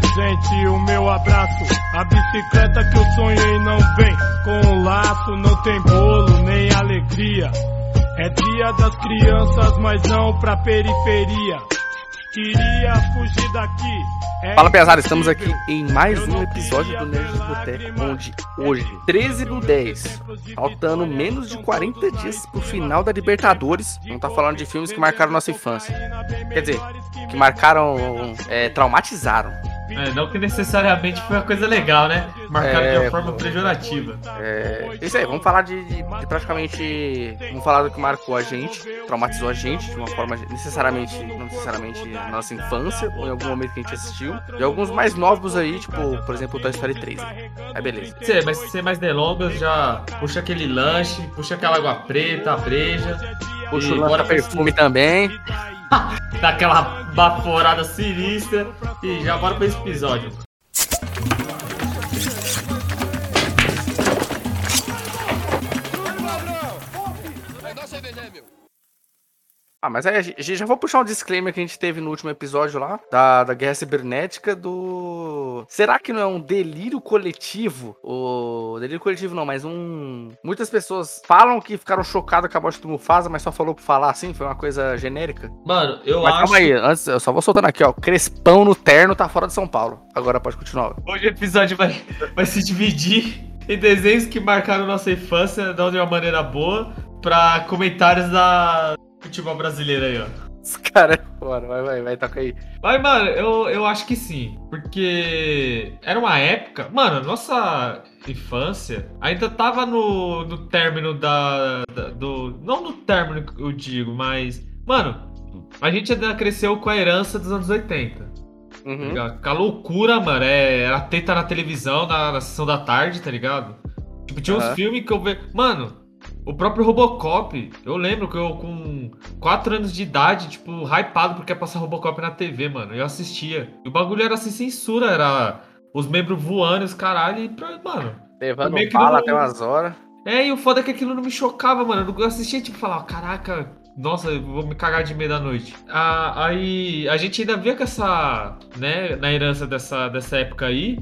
presente, o meu abraço. A bicicleta que eu sonhei não vem com um laço, não tem bolo nem alegria. É dia das crianças, mas não pra periferia. Queria fugir daqui. É Fala pesado, estamos aqui em mais um episódio do Nerd do Boteco, onde hoje, 13 do 10, faltando menos de 40 dias pro final da Libertadores, não tá falando de filmes que marcaram nossa infância. Quer dizer, que marcaram, é, traumatizaram. É, não que necessariamente foi uma coisa legal, né? Marcado É, de uma forma pô. pejorativa. É, isso aí, vamos falar de, de- de praticamente. Vamos falar do que marcou a gente, traumatizou a gente de uma forma necessariamente, não necessariamente na nossa infância, ou em algum momento que a gente assistiu. E alguns mais novos aí, tipo, por exemplo, Toy Story 3. né? Aí beleza. Cê, mas sem mais delongas, já puxa aquele lanche, puxa aquela água preta, a breja, Puxa o perfume também. dá aquela baforada sinistra e já bora pra esse episódio. Ah, mas aí a gente já vou puxar um disclaimer que a gente teve no último episódio lá, da, da Guerra Cibernética, do. Será que não é um delírio coletivo? O delírio coletivo não, mas um. Muitas pessoas falam que ficaram chocadas com a morte do Mufasa, mas só falou por falar assim, foi uma coisa genérica. Mano, eu Mas acho. calma aí, antes, eu só vou soltando aqui, ó. Crespão no terno tá fora de São Paulo. Agora pode continuar. Hoje o episódio vai, vai se dividir em desenhos que marcaram nossa infância de uma maneira boa pra comentários da futebol brasileiro aí, ó. Os caras é fora, vai, vai, vai, toca aí. Mas, mano, eu, eu acho que sim. Porque era uma época. Mano, nossa infância ainda tava no, no término da, da- do. Não no término que eu digo, mas. Mano, a gente ainda cresceu com a herança dos anos 80. Tá Uhum. ligado? Com a loucura, mano. É, era teta na televisão, na, na sessão da tarde, tá ligado? Tipo, tinha uns Aham. filmes que eu vejo. Mano, o próprio Robocop, eu lembro que eu com 4 anos de idade, tipo, hypado porque ia passar Robocop na TV, mano. Eu assistia. E o bagulho era sem censura, era os membros voando, e os caralho, e pra, mano. Levando bala não- até umas horas. É, e o foda é que aquilo não me chocava, mano. Eu assistia, tipo, falava, caraca, nossa, eu vou me cagar de meio da noite. Ah, aí a gente ainda via com essa, né, na herança dessa, dessa época aí.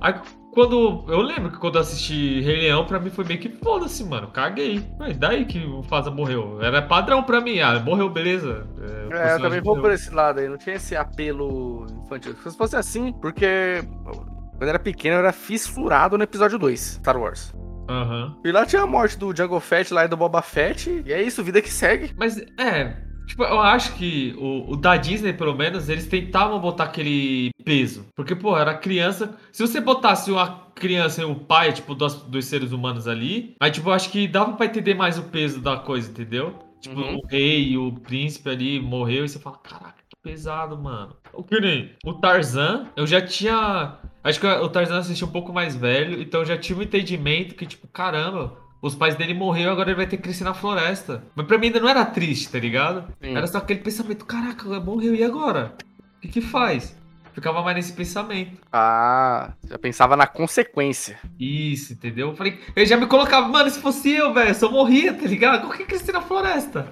Aí quando. Eu lembro que quando eu assisti Rei Leão, pra mim foi meio que foda-se, mano. Caguei. Mas daí que o Faza morreu. Era padrão pra mim. Ah, morreu, beleza. o É, eu também vou morreu. por esse lado aí. Não tinha esse apelo infantil. Se fosse assim, porque quando eu era pequeno eu era fissurado no episódio 2, Star Wars. Aham. E lá tinha a morte do Jungle Fett lá e do Boba Fett. E é isso, vida que segue. Mas é. Tipo, eu acho que o, o da Disney, pelo menos, eles tentavam botar aquele peso. Porque, pô, era criança. Se você botasse uma criança e o pai, tipo, dos, dos seres humanos ali, aí, tipo, eu acho que dava pra entender mais o peso da coisa, entendeu? Tipo, Uhum. o rei e o príncipe ali morreu e você fala, caraca, que pesado, mano. O que nem o Tarzan, eu já tinha. Acho que o Tarzan assistiu um pouco mais velho, então eu já tive um entendimento que, tipo, caramba, os pais dele morreram, agora ele vai ter que crescer na floresta. Mas pra mim ainda não era triste, tá ligado? Sim. Era só aquele pensamento, caraca, morreu, e agora? O que que faz? Ficava mais nesse pensamento. Ah, já pensava na consequência. Isso, entendeu? Eu falei, eu já me colocava, mano, se fosse eu, velho, eu morria, tá ligado? Como que crescer na floresta?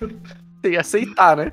Tem que aceitar, né?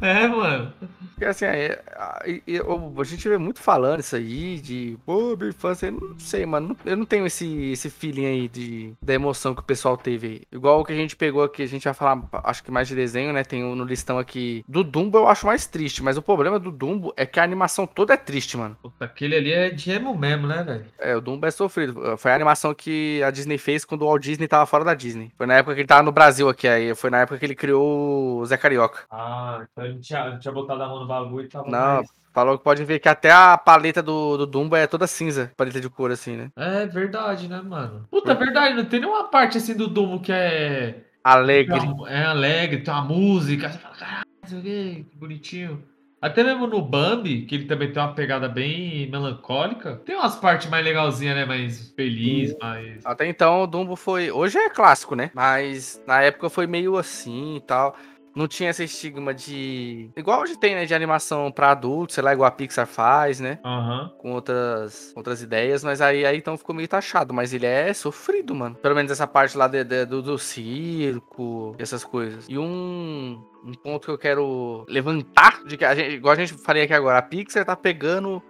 É, mano. Porque assim, é, a, a gente vê muito falando isso aí, de pô, minha infância, eu não sei, mano. Eu não tenho esse, esse feeling aí de, da emoção que o pessoal teve aí. Igual o que a gente pegou aqui, a gente vai falar, acho que mais de desenho, né? Tem um no listão aqui. Do Dumbo eu acho mais triste, mas o problema do Dumbo é que a animação toda é triste, mano. Puta, aquele ali é de emo mesmo, né, velho? É, o Dumbo é sofrido. Foi a animação que a Disney fez quando o Walt Disney tava fora da Disney. Foi na época que ele tava no Brasil aqui, aí foi na época que ele criou o Zé Carioca. Ah, então ele tinha, tinha botado a mão no bagulho tava Não, mais- falou que pode ver que até a paleta do, do Dumbo é toda cinza, paleta de cor assim, né? É verdade, né, mano? Puta, é verdade, não tem nenhuma parte assim do Dumo que é. Alegre. É alegre, tem uma música, você fala, caralho, que bonitinho. Até mesmo no Bambi, que ele também tem uma pegada bem melancólica, tem umas partes mais legalzinhas, né? Mais feliz, mais. Até então o Dumbo foi. Hoje é clássico, né? Mas na época foi meio assim e tal. Não tinha esse estigma de. Igual hoje tem, né? De animação pra adultos, sei lá, igual a Pixar faz, né? Aham. Com outras, outras ideias, mas aí, aí então ficou meio taxado. Mas ele é sofrido, mano. Pelo menos essa parte lá de- de- do, do circo, essas coisas. E um, um ponto que eu quero levantar, de que a gente, igual a gente falei aqui agora, a Pixar tá pegando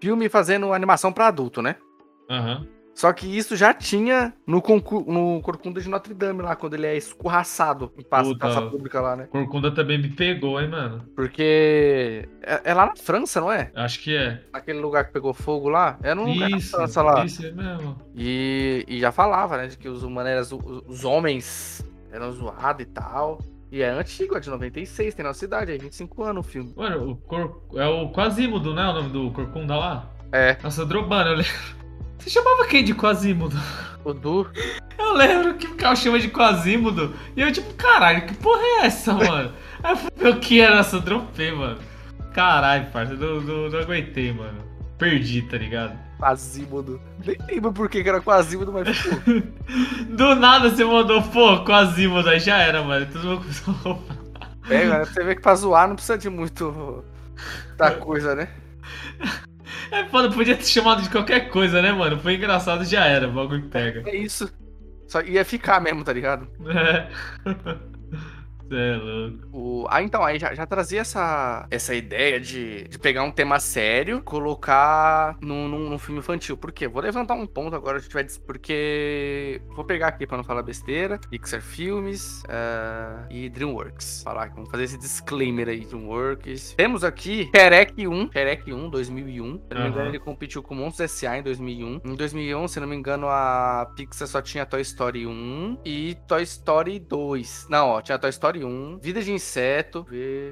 filme fazendo animação pra adulto, né? Aham. Só que isso já tinha no, no Corcunda de Notre Dame lá, quando ele é escorraçado em praça, Puta. praça pública lá, né? Corcunda também me pegou, hein, mano. Porque é, é lá na França, não é? Acho que é. Aquele lugar que pegou fogo lá. É num lugar na Isso, França lá. isso é mesmo. E, e já falava, né, de que os humanos, eram zo- os homens eram zoados e tal. E é antigo, é de 96, tem nossa idade, aí 25 anos o filme. Mano, o cor... é o Quasimodo, né? O nome do Corcunda lá? É, Nossa, Drobano, eu lembro. Você chamava quem de Quasimodo? o Du. Eu lembro que o cara chama de Quasimodo. E eu, tipo, caralho, que porra é essa, mano? Aí eu ver o que era essa, dropei, mano. Caralho, parça, não, não, não aguentei, mano. Perdi, tá ligado? Quasímodo. Nem lembro por que era Quasímodo, mas pô. Do nada você mandou, pô, Quasimodo, aí já era, mano. Todo mundo começou a É, galera, você vê que pra zoar não precisa de muito da coisa, né? É foda, podia ter chamado de qualquer coisa, né, mano? Foi engraçado, já era, o bagulho pega. É isso. Só ia ficar mesmo, tá ligado? É. É louco. O... Ah, então, aí já, já trazia essa, essa ideia de, de pegar um tema sério colocar num, num, num filme infantil. Por quê? Vou levantar um ponto agora, a gente vai. Porque. Vou pegar aqui pra não falar besteira. Pixar Filmes eh, e Dreamworks. Falar, vamos fazer esse disclaimer aí, Dreamworks. Temos aqui Shrek 1. Shrek 1, 2001. Se não me engano, ele competiu com Monstros S.A. em 2001. Em 2001, se não me engano, a Pixar só tinha Toy Story 1 e Toy Story 2. Não, ó, tinha Toy Story 1, Vida de Inseto.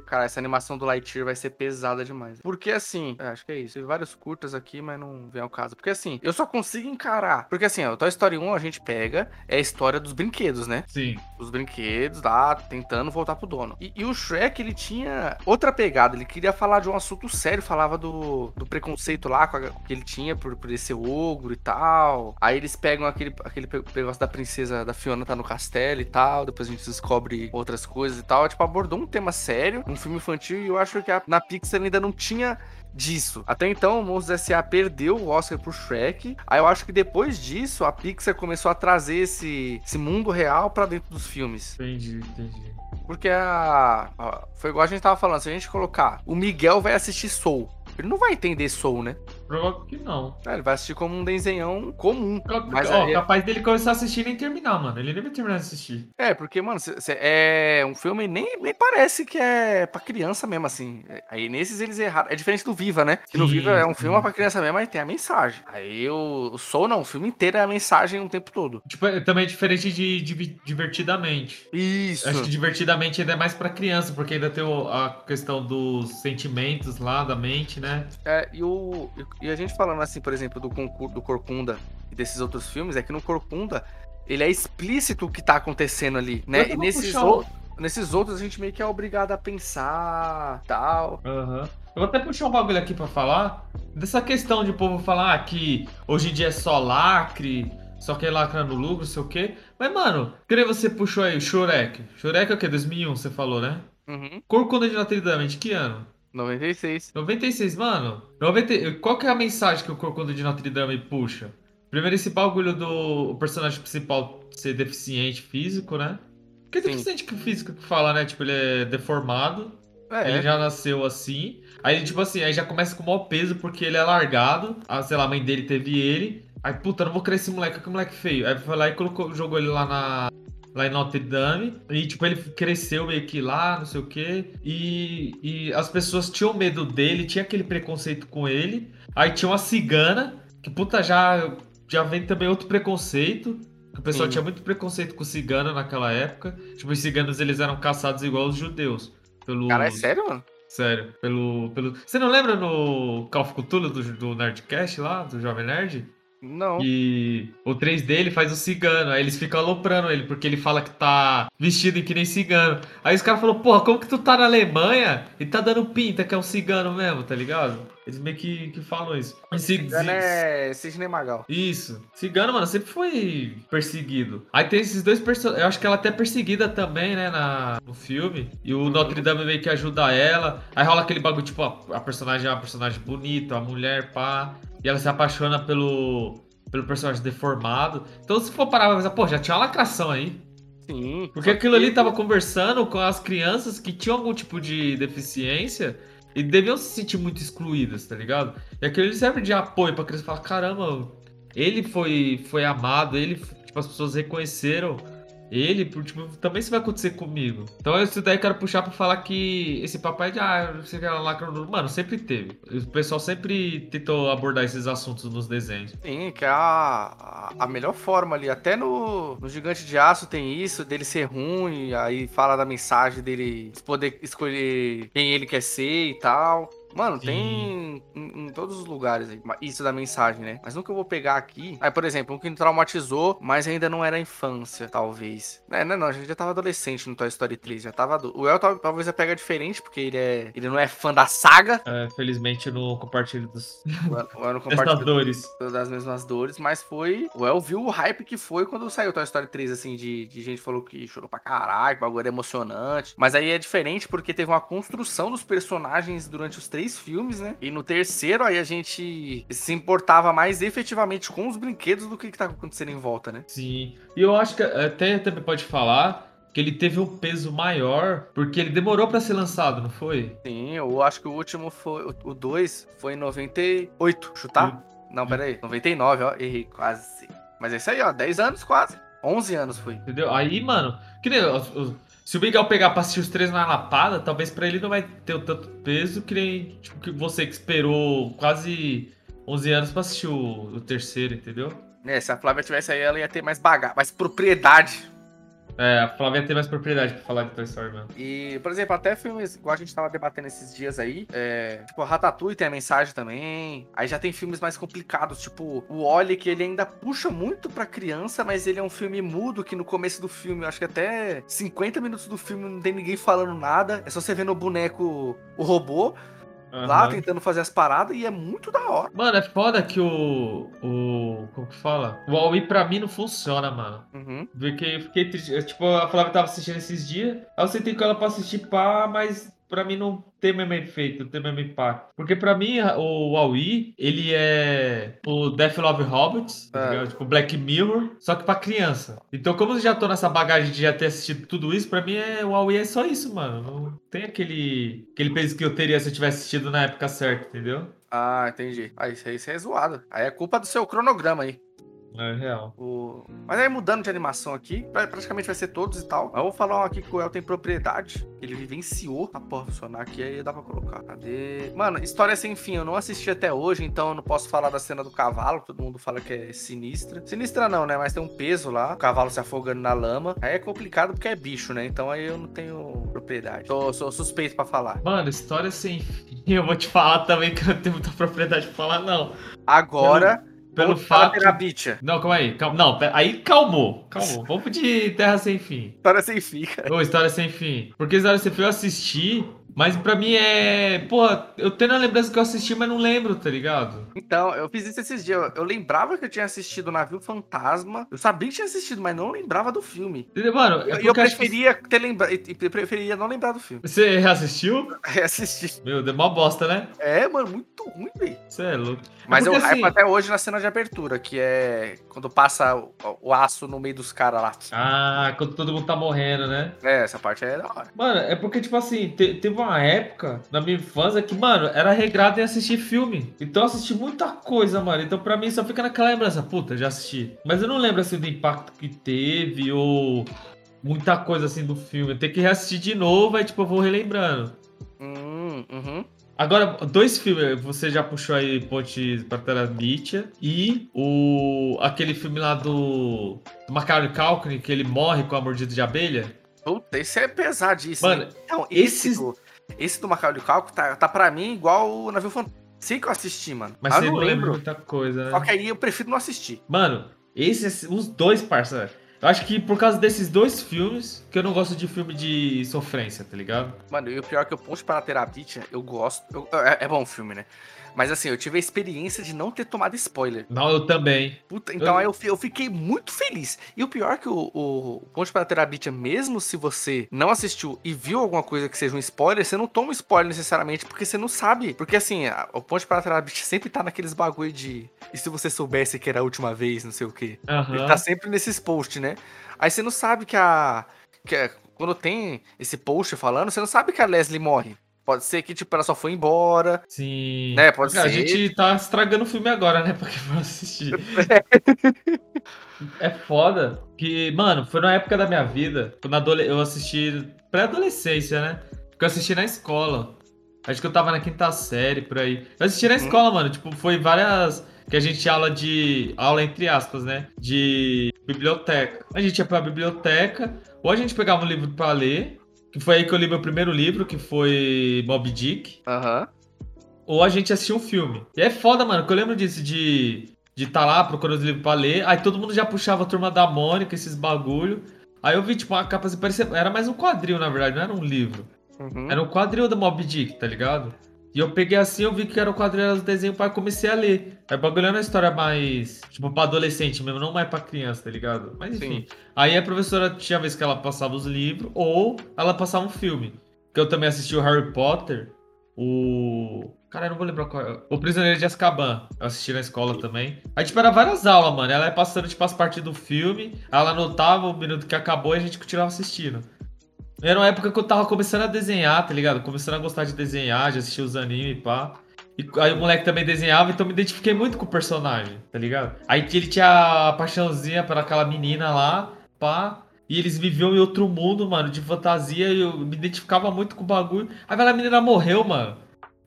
Cara, essa animação do Lightyear vai ser pesada demais. Porque assim, é, acho que é isso. Tem vários curtas aqui, mas não vem ao caso. Porque assim, eu só consigo encarar. Porque assim, o Toy Story 1 a gente pega, é a história dos brinquedos, né? Sim. os brinquedos lá, tentando voltar pro dono. E, e o Shrek, ele tinha outra pegada, ele queria falar de um assunto sério, falava do, do preconceito lá a- que ele tinha por, por ele ser ogro e tal. Aí eles pegam aquele, aquele negócio da princesa, da Fiona tá no castelo e tal, depois a gente descobre outras coisas e tal. Tipo, abordou um tema sério, um filme infantil, e eu acho que a- na Pixar ainda não tinha disso. Até então, o Monstros S.A. perdeu o Oscar pro Shrek. Aí eu acho que depois disso, a Pixar começou a trazer esse, esse mundo real pra dentro dos filmes. Entendi, entendi. Porque a, a- Foi igual a gente tava falando, se a gente colocar o Miguel vai assistir Soul. Ele não vai entender Soul, né? Provável que não. É, Ele vai assistir como um desenhão comum. Ca- Mas Ó, aí- capaz dele começar a assistir e nem terminar, mano. Ele nem vai terminar de assistir. É, porque, mano, cê- cê- é um filme nem, nem parece que é pra criança mesmo, assim. É, Aí nesses eles erraram. É diferente do Viva, né? Que no Viva é um sim. filme pra criança mesmo, mas tem a mensagem. Aí o, o Soul não, o filme inteiro é a mensagem o tempo todo. Tipo, é também diferente de, de Divertidamente. Isso. Acho que Divertidamente ainda é mais pra criança, porque ainda tem o- a questão dos sentimentos lá, da mente, né? É, e, o, e a gente falando assim, por exemplo, do do Corcunda e desses outros filmes, é que no Corcunda ele é explícito o que tá acontecendo ali, né? E nesses, ou- nesses outros a gente meio que é obrigado a pensar tal. Aham. Eu vou até puxar um bagulho aqui pra falar dessa questão de o povo falar que hoje em dia é só lacre, só quer lacrando lucro, sei o quê. Mas, mano, que nem você puxou aí o Shurek. Shurek é o quê? 2001, você falou, né? Uhum. Corcunda de Notre Dame, de que ano? 96. 96, mano. 90... Qual que é a mensagem que o Corcunda de Notre Dame puxa? Primeiro, esse bagulho do o personagem principal ser deficiente físico, né? Porque é Sim. deficiente físico que fala, né? Tipo, ele é deformado. É, Ele já nasceu assim. Aí, tipo assim, aí já começa com o maior peso porque ele é largado. Ah, sei lá, a mãe dele teve ele. Aí, puta, não vou criar esse moleque, que moleque feio. Aí foi lá e colocou, jogou ele lá na. Lá em Notre Dame. E, tipo, ele cresceu meio que lá, não sei o quê. E, e as pessoas tinham medo dele, tinha aquele preconceito com ele. Aí tinha uma cigana, que, puta, já, já vem também outro preconceito. O pessoal Sim. tinha muito preconceito com cigana naquela época. Tipo, os ciganos eles eram caçados igual os judeus. Pelos... Cara, é sério, mano? Sério, pelo, pelo. Você não lembra no Call of Cthulhu do, do Nerdcast lá, do Jovem Nerd? Não. E o 3 dele faz o cigano, aí eles ficam aloprando ele, porque ele fala que tá vestido que nem cigano. Aí os caras falaram, porra, como que tu tá na Alemanha e tá dando pinta que é um cigano mesmo, tá ligado? Eles meio que, que falam isso. E ci- Cigano é Cisne Magal. isso. Cigano, mano, sempre foi perseguido. Aí tem esses dois personagens. Eu acho que ela é até perseguida também, né, na, no filme. E o Notre Dame meio que ajuda ela. Aí rola aquele bagulho, tipo, a, a personagem é uma personagem bonita, a mulher, pá. E ela se apaixona pelo, pelo personagem deformado. Então, se for parar pra pensar, pô, já tinha uma lacração aí. Sim. Porque aquilo ali tava conversando com as crianças que tinham algum tipo de deficiência. E deviam se sentir muito excluídas, tá ligado? E aquilo serve de apoio pra criança falar, caramba, ele foi, foi amado, ele, tipo, as pessoas reconheceram ele, tipo, também isso vai acontecer comigo. Então isso daí eu quero puxar pra falar que esse papai de, ah, você quer lacra Mano, sempre teve. O pessoal sempre tentou abordar esses assuntos nos desenhos. Sim, que é a, a melhor forma ali. Até no, no Gigante de Aço tem isso, dele ser ruim, aí fala da mensagem dele poder escolher quem ele quer ser e tal. Mano, Sim. tem em, em, todos os lugares aí, isso da mensagem, né? Mas nunca eu vou pegar aqui. Aí, por exemplo, um que me traumatizou, mas ainda não era infância, talvez. É, não, não, a gente já tava adolescente no Toy Story 3, já tava. O El talvez vai pegar diferente, porque ele é. Ele não é fã da saga. É, felizmente eu não compartilho dos. O El não compartilho dores. das mesmas dores, mas foi. O El viu o hype que foi quando saiu Toy Story 3, assim, de, de gente falou que chorou pra caralho, que o bagulho era emocionante. Mas aí é diferente porque teve uma construção dos personagens durante os três três filmes, né? E no terceiro aí a gente se importava mais efetivamente com os brinquedos do que, que tá acontecendo em volta, né? Sim. E eu acho que até também pode falar que ele teve um peso maior, porque ele demorou para ser lançado, não foi? Sim, eu acho que o último foi. O 2 foi em 98. Chutar? Eu... Não, peraí. 99, ó. Errei quase. Mas é isso aí, ó. 10 anos quase. 11 anos foi. Entendeu? Aí, mano, que nem os, os, se o Miguel pegar pra assistir os três na lapada, talvez para ele não vai ter o tanto peso que nem tipo, que você que esperou quase 11 anos pra assistir o, o terceiro, entendeu? É, se a Flávia tivesse aí, ela ia ter mais bagagem, mais propriedade é, a Flávia tem mais propriedade pra falar de Toy Story mesmo. E, por exemplo, até filmes, igual a gente tava debatendo esses dias aí, é, tipo, Ratatouille tem a mensagem também. Aí já tem filmes mais complicados, tipo, o Oli, que ele ainda puxa muito pra criança, mas ele é um filme mudo, que no começo do filme, acho que até 50 minutos do filme não tem ninguém falando nada. É só você ver no boneco o robô. Uhum. Lá tentando fazer as paradas e é muito da hora. Mano, é foda que o. o como que fala? O Huawei pra mim não funciona, mano. Uhum. Porque eu fiquei triste. Tipo, a Flávia tava assistindo esses dias. Aí eu sentei com ela pra assistir pá, mas pra mim não tem o mesmo efeito, não tem o mesmo impacto. Porque pra mim, o Huawei, ele é o Death Love Hobbits, tá é. tipo Black Mirror, só que pra criança. Então, como eu já tô nessa bagagem de já ter assistido tudo isso, pra mim é, o Huawei é só isso, mano. Não tem aquele, aquele peso que eu teria se eu tivesse assistido na época certa, entendeu? Ah, entendi. Ah, isso aí, isso aí é zoado. Aí é culpa do seu cronograma aí. É real. O... Mas aí mudando de animação aqui, praticamente vai ser todos e tal. Eu vou falar um aqui que o El tem propriedade. Ele vivenciou a porra funcionar aqui, aí dá pra colocar. Cadê? Mano, história sem fim. Eu não assisti até hoje, então eu não posso falar da cena do cavalo. Todo mundo fala que é sinistra. Sinistra não, né? Mas tem um peso lá. O cavalo se afogando na lama. Aí é complicado porque é bicho, né? Então aí eu não tenho propriedade. Tô, sou suspeito pra falar. Mano, história sem fim. Eu vou te falar também que eu não tenho muita propriedade pra falar, não. Agora. Eu pelo fato. Não, calma aí. Calma... Não, aí calmou. Calmou. Vamos de Terra Sem Fim. História Sem Fim, cara. Ô, História Sem Fim. Porque História Sem Fim eu assisti mas pra mim é. Porra, eu tenho a lembrança que eu assisti, mas não lembro, tá ligado? Então, eu fiz isso esses dias. Eu lembrava que eu tinha assistido o Navio Fantasma. Eu sabia que tinha assistido, mas não lembrava do filme. Mano, é eu, eu preferia que... ter lembrado. Preferia não lembrar do filme. Você reassistiu? Reassisti. Meu, deu uma bosta, né? É, mano, muito ruim, velho. Você é louco. Mas é eu assim... até hoje na cena de abertura, que é quando passa o, o aço no meio dos caras lá. Ah, quando todo mundo tá morrendo, né? É, essa parte é da hora. Mano, é porque, tipo assim, te, teve uma época na minha infância que, mano, era regrado em assistir filme. Então eu assisti muita coisa, mano. Então pra mim só fica naquela lembrança, puta, já assisti. Mas eu não lembro assim do impacto que teve ou muita coisa assim do filme. Tem que reassistir de novo, aí tipo eu vou relembrando. Hum, uhum. Agora, dois filmes, você já puxou aí Ponte para Terabitia e o aquele filme lá do, do Macaulay Culkin, que ele morre com a mordida de abelha. Puta, esse é pesadíssimo. Mano, então, esse, esse do, esse do Macaulay Culkin tá, tá pra mim igual o Navio Fantasma. Sei que eu assisti, mano. Mas eu não lembro muita coisa, né? Só que aí eu prefiro não assistir. Mano, esses, os dois, parça, eu acho que por causa desses dois filmes que eu não gosto de filme de sofrência, tá ligado? Mano, e o pior é que eu Ponte para a Terapia, eu gosto. Eu, é, é bom o filme, né? Mas assim, eu tive a experiência de não ter tomado spoiler. Não, eu também. Puta, então eu... aí eu, eu fiquei muito feliz. E o pior é que o, o Ponte para a Terabithia, mesmo se você não assistiu e viu alguma coisa que seja um spoiler, você não toma spoiler necessariamente, porque você não sabe. Porque assim, a, o Ponte para a Terabithia sempre tá naqueles bagulho de. E se você soubesse que era a última vez, não sei o quê. Uhum. Ele tá sempre nesses posts, né? Aí você não sabe que a. Que a, quando tem esse post falando, você não sabe que a Leslie morre. Pode ser que, tipo, ela só foi embora. Sim. Né, pode Cara, A ser. gente tá estragando o filme agora, né? Quem vai assistir. é foda que, mano, foi na época da minha vida, quando adole- eu assisti pré-adolescência, né? Porque eu assisti na escola. Acho que eu tava na quinta série, por aí. Eu assisti na Uhum. escola, mano. Tipo, foi várias. Que a gente tinha aula de. Aula entre aspas, né? De biblioteca. A gente ia pra biblioteca, ou a gente pegava um livro pra ler. Que foi aí que eu li meu primeiro livro, que foi Moby Dick Aham. ou a gente assistia um filme. E é foda, mano, que eu lembro disso, de de tá lá procurando os livros pra ler, aí todo mundo já puxava a turma da Mônica, esses bagulho. Aí eu vi, tipo, uma capa assim, parecia. Era mais um quadril, na verdade, não era um livro. Uhum. Era um quadril do Mob Dick, tá ligado? E eu peguei assim, eu vi que era o quadril, era os desenhos, pai, comecei a ler. Aí bagulho era uma história mais, tipo, pra adolescente mesmo, não mais pra criança, tá ligado? Mas enfim. Aí a professora tinha vez que ela passava os livros, ou ela passava um filme. Que eu também assisti o Harry Potter, o... Cara, eu não vou lembrar qual é. O Prisioneiro de Azkaban. Eu assisti na escola também. Aí, tipo, era várias aulas, mano. Ela ia passando, tipo, as partes do filme. Ela anotava o minuto que acabou e a gente continuava assistindo. Era uma época que eu tava começando a desenhar, tá ligado? Começando a gostar de desenhar, de assistir os animes e pá. E aí o moleque também desenhava, então me identifiquei muito com o personagem, tá ligado? Aí que ele tinha a paixãozinha por aquela menina lá, pá. E eles viviam em outro mundo, mano, de fantasia, e eu me identificava muito com o bagulho. Aí a menina morreu, mano.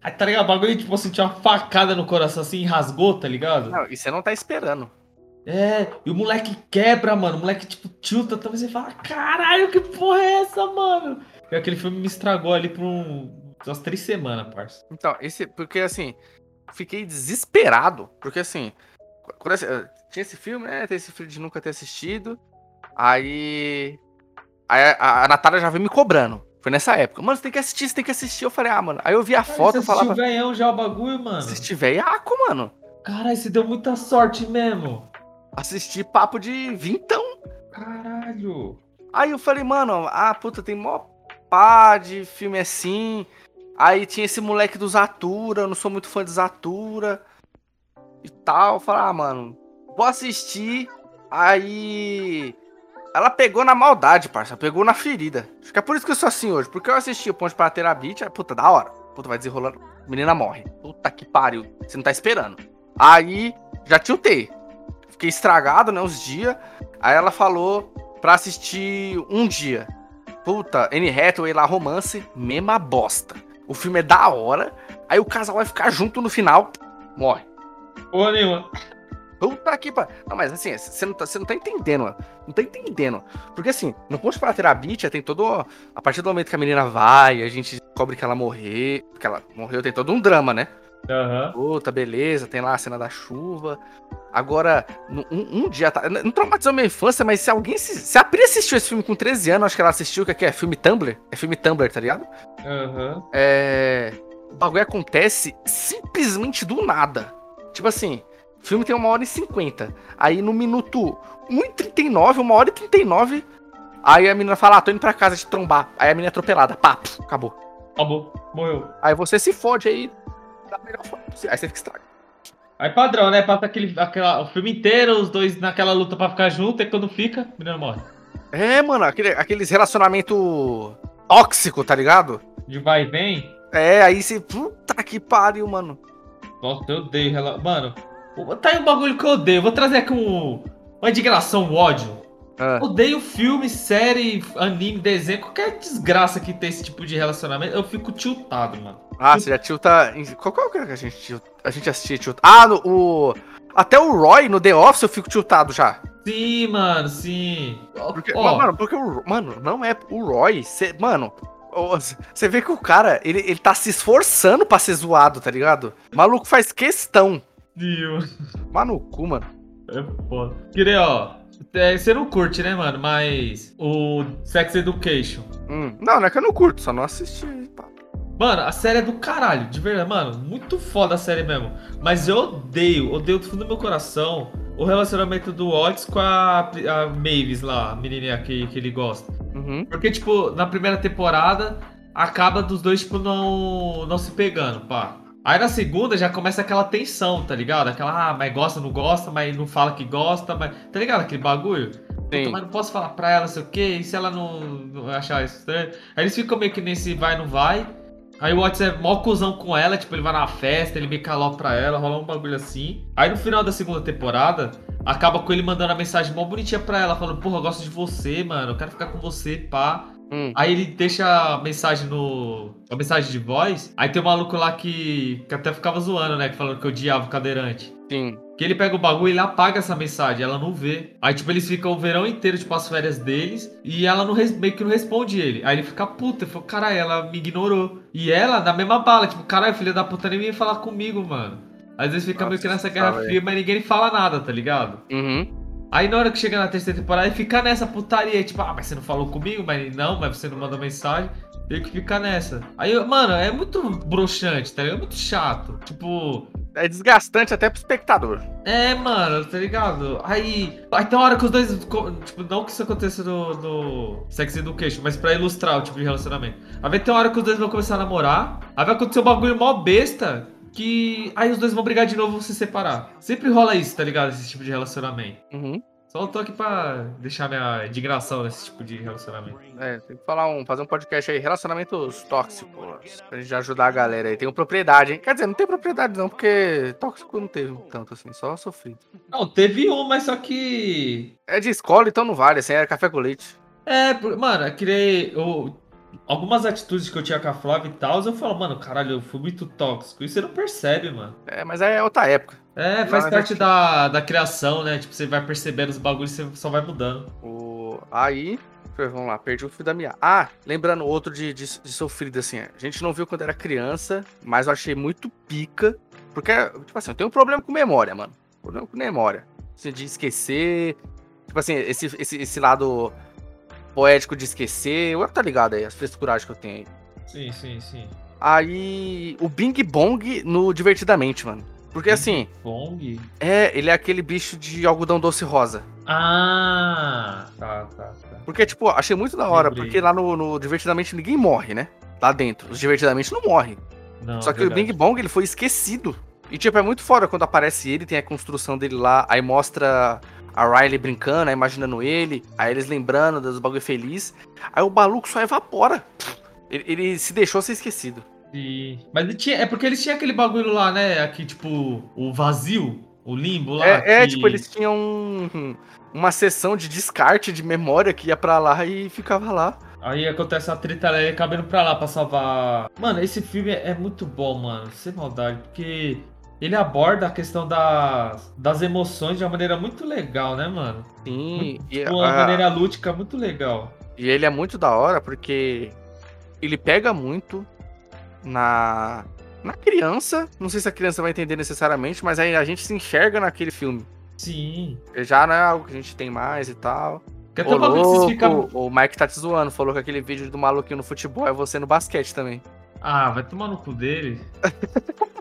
Aí tá ligado? O bagulho, tipo assim, tinha uma facada no coração assim, rasgou, tá ligado? Não, e você não tá esperando. É, e o moleque quebra, mano. O moleque, tipo, tilta também. Você fala, caralho, que porra é essa, mano? E aquele filme me estragou ali por um, umas três semanas, parça. Então, esse. Porque assim, fiquei desesperado. Porque assim, quando eu- tinha esse filme, né? Tem esse filme de nunca ter assistido. Aí. Aí a, a Natália já veio me cobrando. Foi nessa época. Mano, você tem que assistir, você tem que assistir. Eu falei, ah, mano. Aí eu vi a foto você e falava. assistiu velhão já o bagulho, mano? Assisti veiaco, mano. Caralho, você deu muita sorte mesmo. Assisti papo de vintão. Caralho. Aí eu falei, mano, ah, puta, tem mó pá de filme assim. Aí tinha esse moleque do Zatura, eu não sou muito fã de Zatura. E tal. Eu falei, ah, mano, vou assistir. Aí. Ela pegou na maldade, parça. Pegou na ferida. Acho que é por isso que eu sou assim hoje. Porque eu assisti o Ponte para Terabit, aí, puta, da hora. Puta, vai desenrolando. Menina morre. Puta que pariu. Você não tá esperando. Aí, já tiltei. Fiquei estragado, né, uns dias. Aí ela falou pra assistir um dia. Puta, Anne Hathaway lá, romance, mesma bosta. O filme é da hora. Aí o casal vai ficar junto no final, morre. Porra nenhuma. Puta que pariu. Não, mas assim, você não, tá, não tá entendendo, mano. Não tá entendendo. Porque assim, no Ponte para Terabit tem todo. A partir do momento que a menina vai, a gente descobre que ela morreu. Que ela morreu, tem todo um drama, né? Aham. Puta, beleza, tem lá a cena da chuva. Agora, um, um dia. Tá, não traumatizou minha infância, mas se alguém. Se, se a Pri assistiu esse filme com 13 anos, acho que ela assistiu, que é filme Tumblr. É filme Tumblr, tá ligado? Aham. É. O bagulho acontece simplesmente do nada. Tipo assim, o filme tem uma hora e cinquenta. Aí no minuto 1h39, uma hora e 39. Aí a menina fala, ah, tô indo pra casa te trombar. Aí a menina é atropelada, papo, acabou. Acabou. Morreu. Aí você se fode aí da melhor forma possível. Aí você fica estragado. Aí padrão, né? Passa aquele, aquela, o filme inteiro, os dois naquela luta pra ficar junto, e quando fica, a menina morre. É, mano, aquele, aqueles relacionamento tóxico, tá ligado? De vai e vem. É, aí você. Puta que pariu, mano. Nossa, eu odeio. Mano, tá aí um bagulho que eu odeio. Vou trazer aqui um, uma indignação, um ódio. Ah, Odeio filme, série, anime, desenho, qualquer desgraça que tem esse tipo de relacionamento, eu fico tiltado, mano. Ah, você já tilta. Qual, qual que a gente? A gente assistia tilta. Ah, no, o. Até o Roy no The Office eu fico tiltado já. Sim, mano, sim. Porque, ó, mano, porque o. Mano, não é o Roy. Cê, mano, você vê que o cara, ele, ele tá se esforçando pra ser zoado, tá ligado? O maluco faz questão. Dio. Mas no cu, mano. É foda. Queria, ó. É, Você não curte, né, mano? Mas o Sex Education. Hum, Não, não é que eu não curto, só não assisti. pá. Mano, a série é do caralho, de verdade, mano. Muito foda a série mesmo. Mas eu odeio, odeio do fundo do meu coração o relacionamento do Otis com a, a Mavis lá, a menininha que, que ele gosta. Uhum. Porque, tipo, na primeira temporada, acaba dos dois, tipo, não, não se pegando, pá. Aí na segunda já começa aquela tensão, tá ligado? Aquela, ah, mas gosta, não gosta, mas não fala que gosta, mas. Tá ligado aquele bagulho? Puta, mas não posso falar pra ela, sei o quê, e se ela não, não achar isso estranho? Aí eles ficam meio que nesse vai, não vai. Aí o Watts é mó cuzão com ela, tipo, ele vai na festa, ele me calou pra ela, rola um bagulho assim. Aí no final da segunda temporada, acaba com ele mandando a mensagem mó bonitinha pra ela, falando, porra, eu gosto de você, mano, eu quero ficar com você, pá. Hum. Aí ele deixa a mensagem no. A mensagem de voz. Aí tem um maluco lá que, que até ficava zoando, né? Que falando que odiava o cadeirante. Sim. Que ele pega o bagulho e ele apaga essa mensagem, ela não vê. Aí, tipo, eles ficam o verão inteiro, tipo, as férias deles, e ela não res- meio que não responde ele. Aí ele fica puta, ele falou, caralho, ela me ignorou. E ela, na mesma bala, tipo, caralho, filha da puta, nem vem falar comigo, mano. Às vezes fica meio que nessa Nossa, guerra fria, mas ninguém fala nada, tá ligado? Uhum. Aí na hora que chega na terceira temporada, ele fica nessa putaria, tipo, ah, mas você não falou comigo? Mas não, mas você não mandou mensagem. Ele que fica nessa. Aí, mano, é muito broxante, tá ligado? É muito chato. Tipo, É desgastante até pro espectador. é, mano, tá ligado? Aí, aí tem uma hora que os dois. Tipo, não que isso aconteça no, no Sex Education, mas pra ilustrar o tipo de relacionamento. Aí vai ter uma hora que os dois vão começar a namorar. Aí vai acontecer um bagulho mó besta. Que aí os dois vão brigar de novo e vão se separar. Sempre rola isso, tá ligado? Esse tipo de relacionamento. Uhum. Só tô aqui pra deixar minha indignação nesse tipo de relacionamento. É, tem que falar um, fazer um podcast aí, relacionamentos tóxicos, pra gente ajudar a galera aí. Tem propriedade, hein? Quer dizer, não tem propriedade não, porque tóxico não teve tanto assim, só sofrido. Não, teve um, mas só que. É de escola, então não vale, assim, era café com leite. É, mano, eu queria. Eu, algumas atitudes que eu tinha com a Flávia e tal, eu falo, mano, caralho, eu fui muito tóxico. E você não percebe, mano. É, mas é outra época. É, faz Não, é parte da, da criação, né? Tipo, você vai percebendo os bagulhos e você só vai mudando. O... Aí, vamos lá, perdi o fio da minha. Ah, lembrando outro de, de, de sofrido, assim, a gente não viu quando era criança, mas eu achei muito pica, porque, tipo assim, eu tenho um problema com memória, mano. Problema com memória. Assim, de esquecer, tipo assim, esse, esse, esse lado poético de esquecer, eu tá ligado aí, as frescuragens que eu tenho aí. Sim, sim, sim. Aí, o Bing Bong no Divertidamente, mano. Porque assim, Bong? é, ele é aquele bicho de algodão doce rosa. Ah, tá, tá, tá. Porque, tipo, achei muito da hora, Lembrei. porque lá no, no Divertidamente ninguém morre, né? Lá dentro. Os Divertidamente não morrem. Não, Só que verdade. o Bing Bong, ele foi esquecido. E, tipo, é muito fora quando aparece ele, tem a construção dele lá, aí mostra a Riley brincando, aí imaginando ele, aí eles lembrando dos bagulho feliz. Aí o maluco só evapora. Ele, ele se deixou ser esquecido. Sim. Mas tinha, é porque eles tinham aquele bagulho lá, né? Aqui, tipo, o vazio, o limbo lá. É, é, que- tipo, eles tinham um- uma sessão de descarte de memória que ia pra lá e ficava lá. Aí acontece a treta e ele acaba indo pra lá pra salvar. Mano, esse filme é muito bom, mano. Sem maldade, porque ele aborda a questão das, das emoções de uma maneira muito legal, né, mano? Sim, e, De uma a- maneira lúdica muito legal. e ele é muito da hora porque ele pega muito na, na criança. Não sei se a criança vai entender necessariamente, mas aí a gente se enxerga naquele filme. Sim. Já não é algo que a gente tem mais e tal. Ô, louco, o Mike tá te zoando, falou que aquele vídeo do maluquinho no futebol é você no basquete também. Ah, vai tomar no cu dele.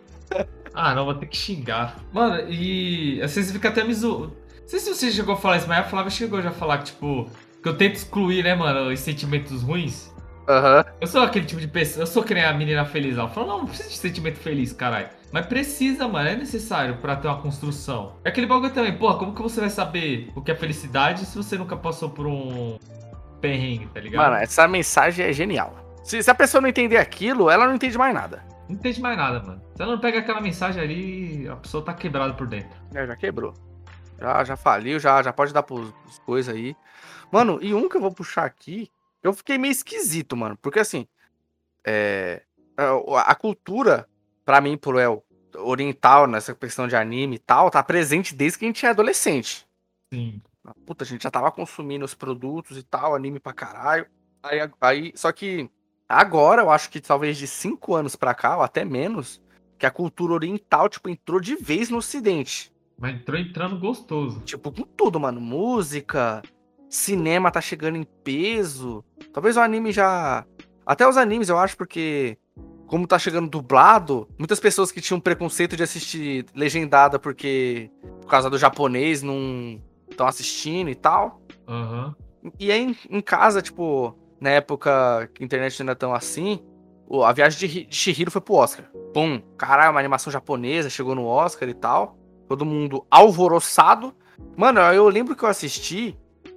ah, não, vou ter que xingar. Mano, e. Vocês ficam até me zoando. Não sei se você chegou a falar isso, mas a Flávia chegou já a falar que, tipo. Que eu tento excluir, né, mano, os sentimentos ruins. Aham. Eu sou aquele tipo de pessoa. Eu sou que nem a menina feliz. Ela fala, não, não precisa de sentimento feliz, caralho. Mas precisa, mano. É necessário pra ter uma construção. É aquele bagulho também. Porra, como que você vai saber o que é felicidade se você nunca passou por um perrengue, tá ligado? Mano, essa mensagem é genial. Se, se a pessoa não entender aquilo, ela não entende mais nada. Não entende mais nada, mano. Se ela não pega aquela mensagem ali, a pessoa tá quebrada por dentro. É, já quebrou. Já, já faliu, já, já pode dar pros, pros coisas aí. Mano, e um que eu vou puxar aqui, eu fiquei meio esquisito, mano. Porque assim, é, a, a cultura, pra mim, pro El, oriental, nessa questão de anime e tal, tá presente desde que a gente é adolescente. Sim. Puta, a gente já tava consumindo os produtos e tal, anime pra caralho. Aí, aí, só que agora, eu acho que talvez de cinco anos pra cá, ou até menos, que a cultura oriental, tipo, entrou de vez no ocidente. Mas entrou entrando gostoso. Tipo, com tudo, mano. Música, cinema tá chegando em peso. Talvez o anime já. Até os animes, eu acho, porque. Como tá chegando dublado, muitas pessoas que tinham preconceito de assistir legendada porque. Por causa do japonês, não estão assistindo e tal. Aham. E aí, em, em casa, tipo, na época que a internet ainda tão assim, a viagem de, Hi- de Shihiro foi pro Oscar. Pum, caralho, uma animação japonesa, chegou no Oscar e tal. Todo mundo alvoroçado. Mano, eu lembro que eu assisti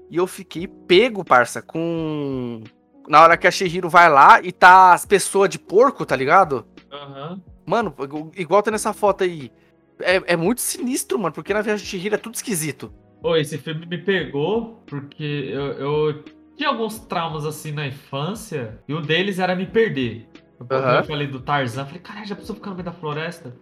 e eu fiquei pego, parça, com. na hora que a Shihiro vai lá e tá as pessoas de porco, tá ligado? Aham. Mano, igual tá nessa foto aí. É, é muito sinistro, mano, porque na viagem de Shihiro é tudo esquisito. Pô, esse filme me pegou porque eu, eu tinha alguns traumas assim na infância e um deles era me perder. Eu, eu falei do Tarzan, falei, caralho, já precisou ficar no meio da floresta?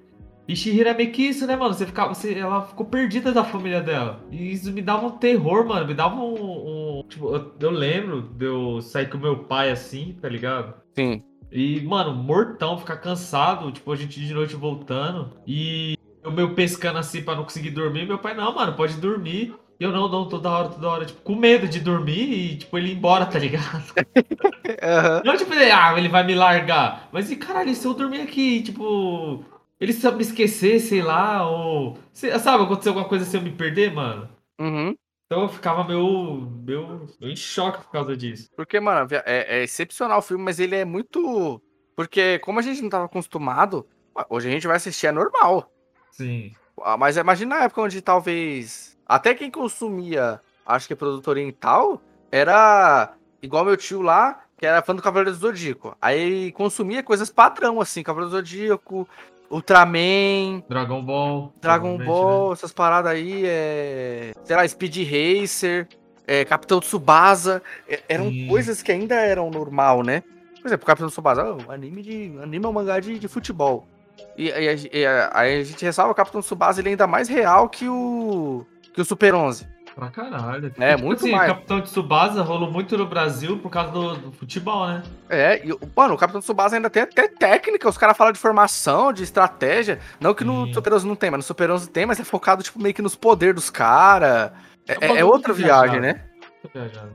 E Shihiro é meio que isso, né, mano? Você ficava, você, ela ficou perdida da família dela. E isso me dava um terror, mano. Me dava um. um- tipo, eu, eu lembro de eu sair com meu pai assim, tá ligado? Sim. E, mano, mortão, ficar cansado, tipo, a gente de noite voltando. E o meu pescando assim pra não conseguir dormir. Meu pai, não, mano, pode dormir. E eu não, não, toda hora, toda hora, tipo, com medo de dormir e, tipo, ele ir embora, tá ligado? Aham. Não, tipo, ele, ah, ele vai me largar. Mas, e caralho, se eu dormir aqui, tipo. Ele sabe me esquecer, sei lá, ou. sei- sabe, aconteceu alguma coisa se eu me perder, mano? Uhum. Então eu ficava meio. meio, meio em choque por causa disso. Porque, mano, a é, é excepcional o filme, mas ele é muito. Porque, como a gente não tava acostumado, hoje a gente vai assistir, é normal. Sim. Ah, Mas imagina na época onde talvez. Até quem consumia, acho que é produto oriental, era igual meu tio lá, que era fã do Cavaleiro do Zodíaco. Aí consumia coisas padrão, assim, Cavaleiro do Zodíaco, Ultraman, Dragon Ball. Dragon Ball, essas paradas aí, é. Sei lá, Speed Racer, é, Capitão Tsubasa. é, eram Sim. coisas que ainda eram normal, né? Por exemplo, Capitão Tsubasa, oh, anime de. Anime é um mangá de, de futebol. E, aí a ge- e a- aí a gente ressalva o Capitão Tsubasa, ele é ainda mais real que o. que o Super 11. né? Pra caralho. É, tipo muito assim, mais. Capitão de Tsubasa rolou muito no Brasil por causa do, do futebol, né? É, e, mano, o Capitão Tsubasa ainda tem até técnica, os caras falam de formação, de estratégia. Não que no Sim. Super 11 não tem, mas no Super 11 tem, mas é focado, tipo, meio que nos poderes dos caras. É, É é- outra viagem, né? Viajando.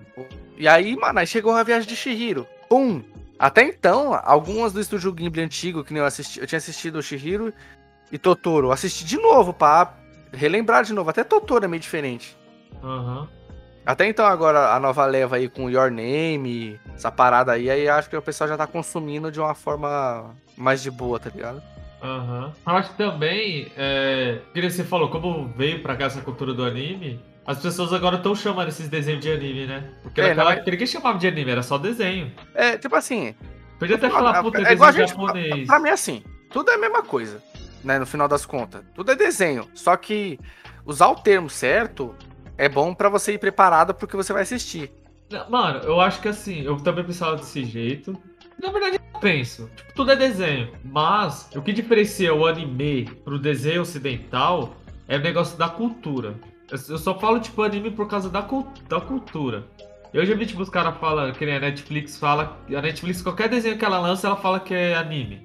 E aí, mano, aí chegou a viagem de Shihiro. Pum! Até então, algumas do estúdio Ghibli antigo, que nem eu assisti, eu tinha assistido o Shihiro e Totoro, assisti de novo pra relembrar de novo. Até Totoro é meio diferente. Aham. Até então, agora a nova leva aí com Your Name, essa parada aí, aí acho que o pessoal já tá consumindo de uma forma mais de boa, tá ligado? Aham. Eu acho que também, é, que você falou, como veio pra cá essa cultura do anime, as pessoas agora estão chamando esses desenhos de anime, né? Porque É, naquela época ninguém chamava de anime, era só desenho. É, tipo assim, Podia até falar, puta, é igual a desenho gente, japonês. pra mim é assim, tudo é a mesma coisa, né, no final das contas. Tudo é desenho, só que usar o termo certo é bom pra você ir preparado pro que você vai assistir. Mano, eu acho que assim, eu também pensava desse jeito. Na verdade, eu penso, tipo, tudo é desenho. Mas o que diferencia o anime pro desenho ocidental é o negócio da cultura. Eu só falo, tipo, anime por causa da, da cultura. Eu já vi, tipo, os caras falando, que nem a Netflix fala. A Netflix, qualquer desenho que ela lança, ela fala que é anime.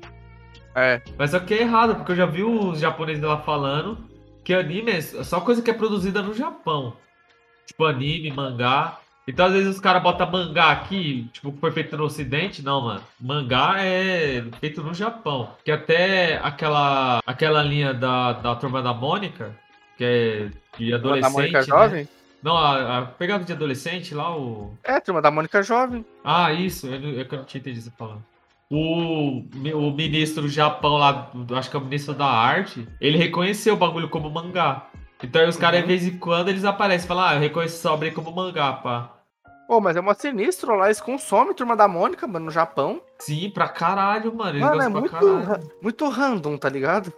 É, Mas só que é errado, porque eu já vi os japoneses lá falando que anime é só coisa que é produzida no Japão. Tipo anime, mangá. Então às vezes os caras botam mangá aqui, tipo, que foi feito no ocidente. Não, mano. Mangá é feito no Japão. Que até aquela, aquela linha da, da Turma da Mônica, que é de Turma adolescente, da Mônica né? Jovem? Não, a, a pegada de adolescente lá, o... É, turma da Mônica Jovem. Ah, isso, eu, é eu não tinha entendido você falando. O, o ministro do Japão lá, acho que é o ministro da arte, ele reconheceu o bagulho como mangá. Então aí os caras, Uhum. de vez em quando, eles aparecem e falam, ah, eu reconheço essa obra aí como mangá, pá. Pô, mas é uma sinistro lá, eles consomem Turma da Mônica, mano, no Japão. Sim, pra caralho, mano. Eles Mano, é muito, pra caralho. ra- muito random, tá ligado?